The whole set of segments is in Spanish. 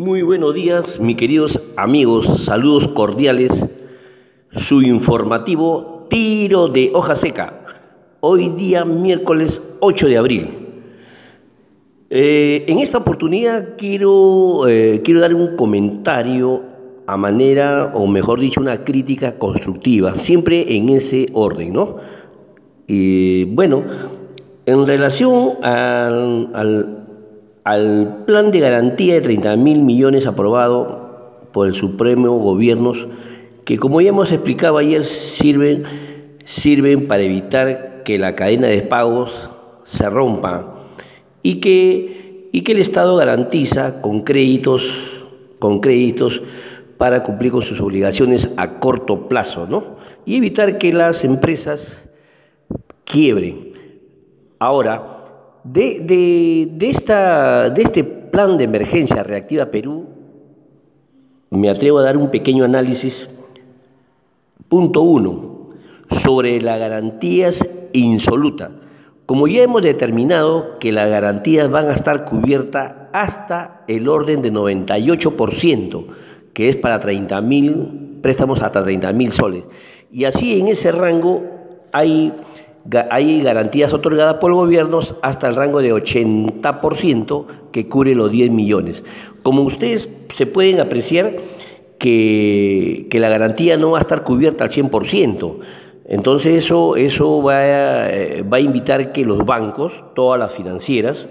Muy buenos días, mis queridos amigos, saludos cordiales. Su informativo Tiro de hoja seca. Hoy día miércoles 8 de abril. Eh, en esta oportunidad quiero, eh, quiero dar un comentario a manera, o mejor dicho, una crítica constructiva, siempre en ese orden, ¿no? Y bueno, en relación al plan de garantía de 30 mil millones aprobado por el Supremo Gobierno, que como ya hemos explicado ayer, sirven, sirven para evitar que la cadena de pagos se rompa y que, y que el Estado garantiza con créditos, con créditos para cumplir con sus obligaciones a corto plazo, ¿no? Y evitar que las empresas quiebren. Ahora, de, esta, de este plan de emergencia reactiva Perú, me atrevo a dar un pequeño análisis. Punto uno, sobre las garantías insolutas. Como ya hemos determinado que las garantías van a estar cubiertas hasta el orden de 98%, que es para 30 mil préstamos hasta 30 mil soles. Y así en ese rango hay hay garantías otorgadas por gobiernos hasta el rango de 80% que cubre los 10 millones. Como ustedes se pueden apreciar que, la garantía no va a estar cubierta al 100%. Entonces eso, eso va, a, eh, va a invitar que los bancos, todas las financieras,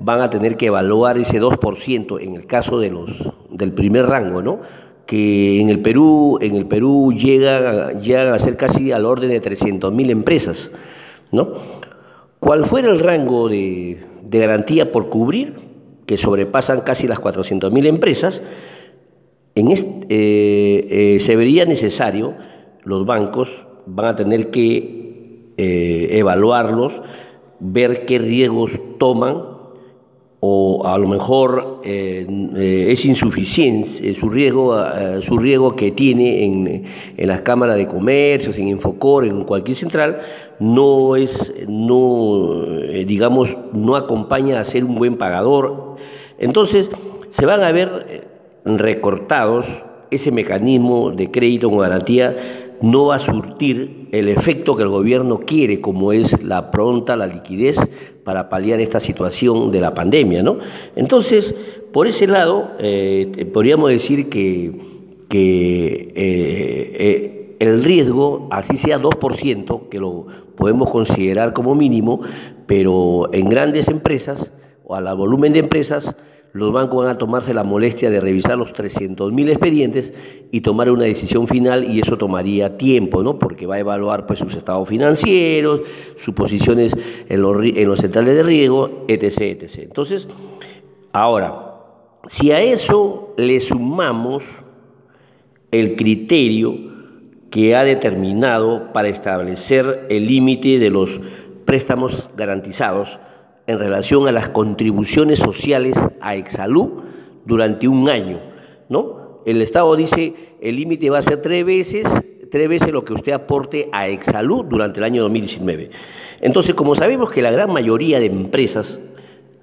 van a tener que evaluar ese 2% en el caso de los, del primer rango, ¿no? Que en el Perú, en el Perú llegan, llegan a ser casi al orden de 300.000 empresas. ¿no? ¿Cuál fuera el rango de, garantía por cubrir, que sobrepasan casi las 400.000 empresas, en eh, se vería necesario, los bancos van a tener que eh, evaluarlos, ver qué riesgos toman o a lo mejor eh, eh, es insuficiente su riesgo, eh, su riesgo que tiene en, las cámaras de comercios, en Infocor, en cualquier central, no es, no, digamos, no acompaña a ser un buen pagador. Entonces, se van a ver recortados ese mecanismo de crédito con garantía no va a surtir el efecto que el gobierno quiere, como es la pronta, la liquidez, para paliar esta situación de la pandemia. ¿no? Entonces, por ese lado, eh, podríamos decir que, que eh, eh, el riesgo, así sea 2%, que lo podemos considerar como mínimo, pero en grandes empresas o a la volumen de empresas, los bancos van a tomarse la molestia de revisar los 300.000 expedientes y tomar una decisión final y eso tomaría tiempo, ¿no? Porque va a evaluar pues sus estados financieros, sus posiciones en los, en los centrales de riesgo, etc. Entonces, ahora, si a eso le sumamos el criterio que ha determinado para establecer el límite de los préstamos garantizados, en relación a las contribuciones sociales a Exalud durante un año, ¿no? El Estado dice el límite va a ser tres veces, tres veces lo que usted aporte a Exalud durante el año 2019. Entonces, como sabemos que la gran mayoría de empresas,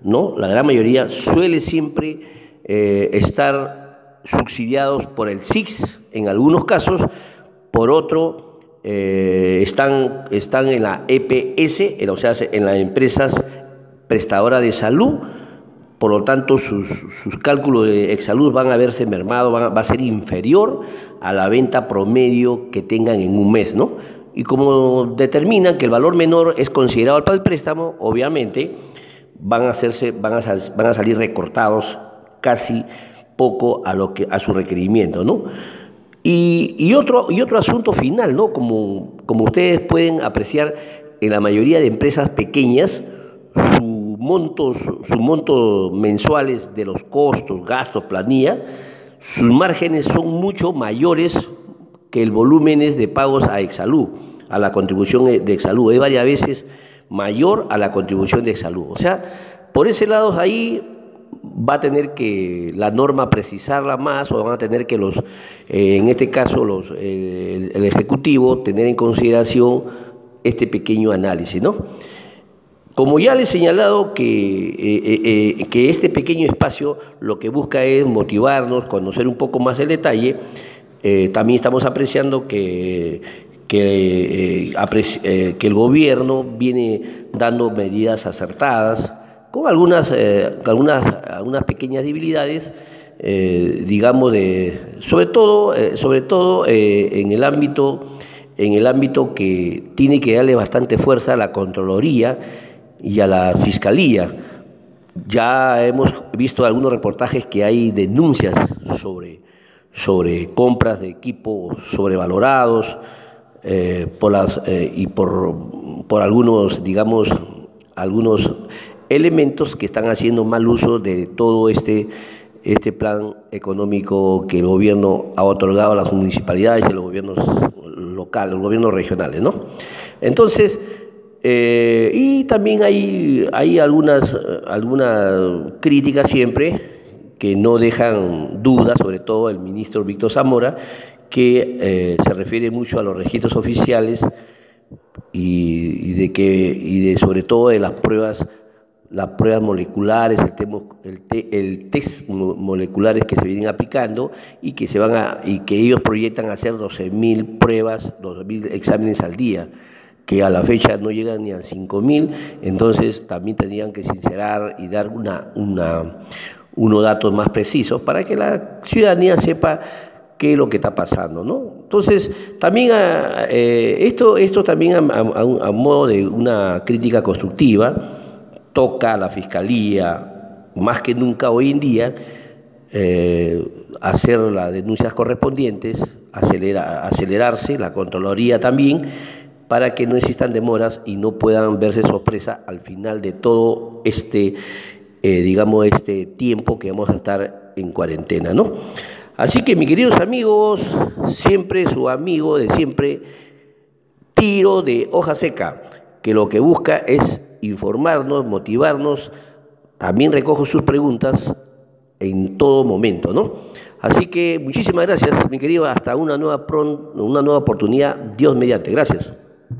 ¿no? La gran mayoría suele siempre eh, estar subsidiados por el SIX en algunos casos, por otro eh, están, están en la EPS, o sea, en las empresas prestadora de salud, por lo tanto sus, cálculos de exalud van a verse mermados, va a ser inferior a la venta promedio que tengan en un mes, ¿no? Y como determinan que el valor menor es considerado para el préstamo, obviamente van a, hacerse, van a salir recortados casi poco a, lo que, a su requerimiento, ¿no? Y, otro, y otro asunto final, ¿no? Como, como ustedes pueden apreciar, en la mayoría de empresas pequeñas, su montos, sus montos mensuales de los costos, gastos, planillas, sus márgenes son mucho mayores que el volumen de pagos a Exalud, a la contribución de Exalud. Es varias veces mayor a la contribución de Exalud. O sea, por ese lado ahí va a tener que la norma precisarla más o van a tener que los, eh, en este caso los, el Ejecutivo, tener en consideración este pequeño análisis, ¿no? Como ya les he señalado que, eh, eh, que este pequeño espacio lo que busca es motivarnos, conocer un poco más el detalle, también estamos apreciando que, que, el gobierno viene dando medidas acertadas, con algunas, algunas, algunas pequeñas debilidades, eh, digamos, de, sobre todo, eh, sobre todo eh, en, el ámbito, en el ámbito que tiene que darle bastante fuerza a la Contraloría y a la Fiscalía. Ya hemos visto algunos reportajes que hay denuncias sobre, sobre compras de equipos sobrevalorados por las, y por, por algunos, digamos, algunos elementos que están haciendo mal uso de todo este este plan económico que el gobierno ha otorgado a las municipalidades y a los gobiernos locales, los gobiernos regionales, ¿no? Entonces, eh, y también hay, hay algunas, algunas críticas siempre que no dejan dudas, sobre todo el ministro Víctor Zamora, que eh, se refiere mucho a los registros oficiales y, de que, y de sobre todo de las pruebas las pruebas moleculares, el, test moleculares que se vienen aplicando y que, se van a, y que ellos proyectan hacer 12.000 pruebas, 12.000 exámenes al día, que a la fecha no llegan ni a 5.000, entonces también tendrían que sincerar y dar una, una, unos datos más precisos para que la ciudadanía sepa qué es lo que está pasando, ¿no? Entonces, también ah, eh, esto, esto también a modo de una crítica constructiva, toca a la Fiscalía, más que nunca hoy en día, eh, hacer las denuncias correspondientes, acelerarse, la Contraloría también, para que no existan demoras y no puedan verse sorpresa al final de todo este, eh, digamos, este tiempo que vamos a estar en cuarentena, ¿no? Así que, mis queridos amigos, siempre su amigo de siempre, tiro de hoja seca, que lo que busca es informarnos, motivarnos, también recojo sus preguntas en todo momento, ¿no? Así que muchísimas gracias, mi querido, hasta una nueva, una nueva oportunidad, Dios mediante. Gracias.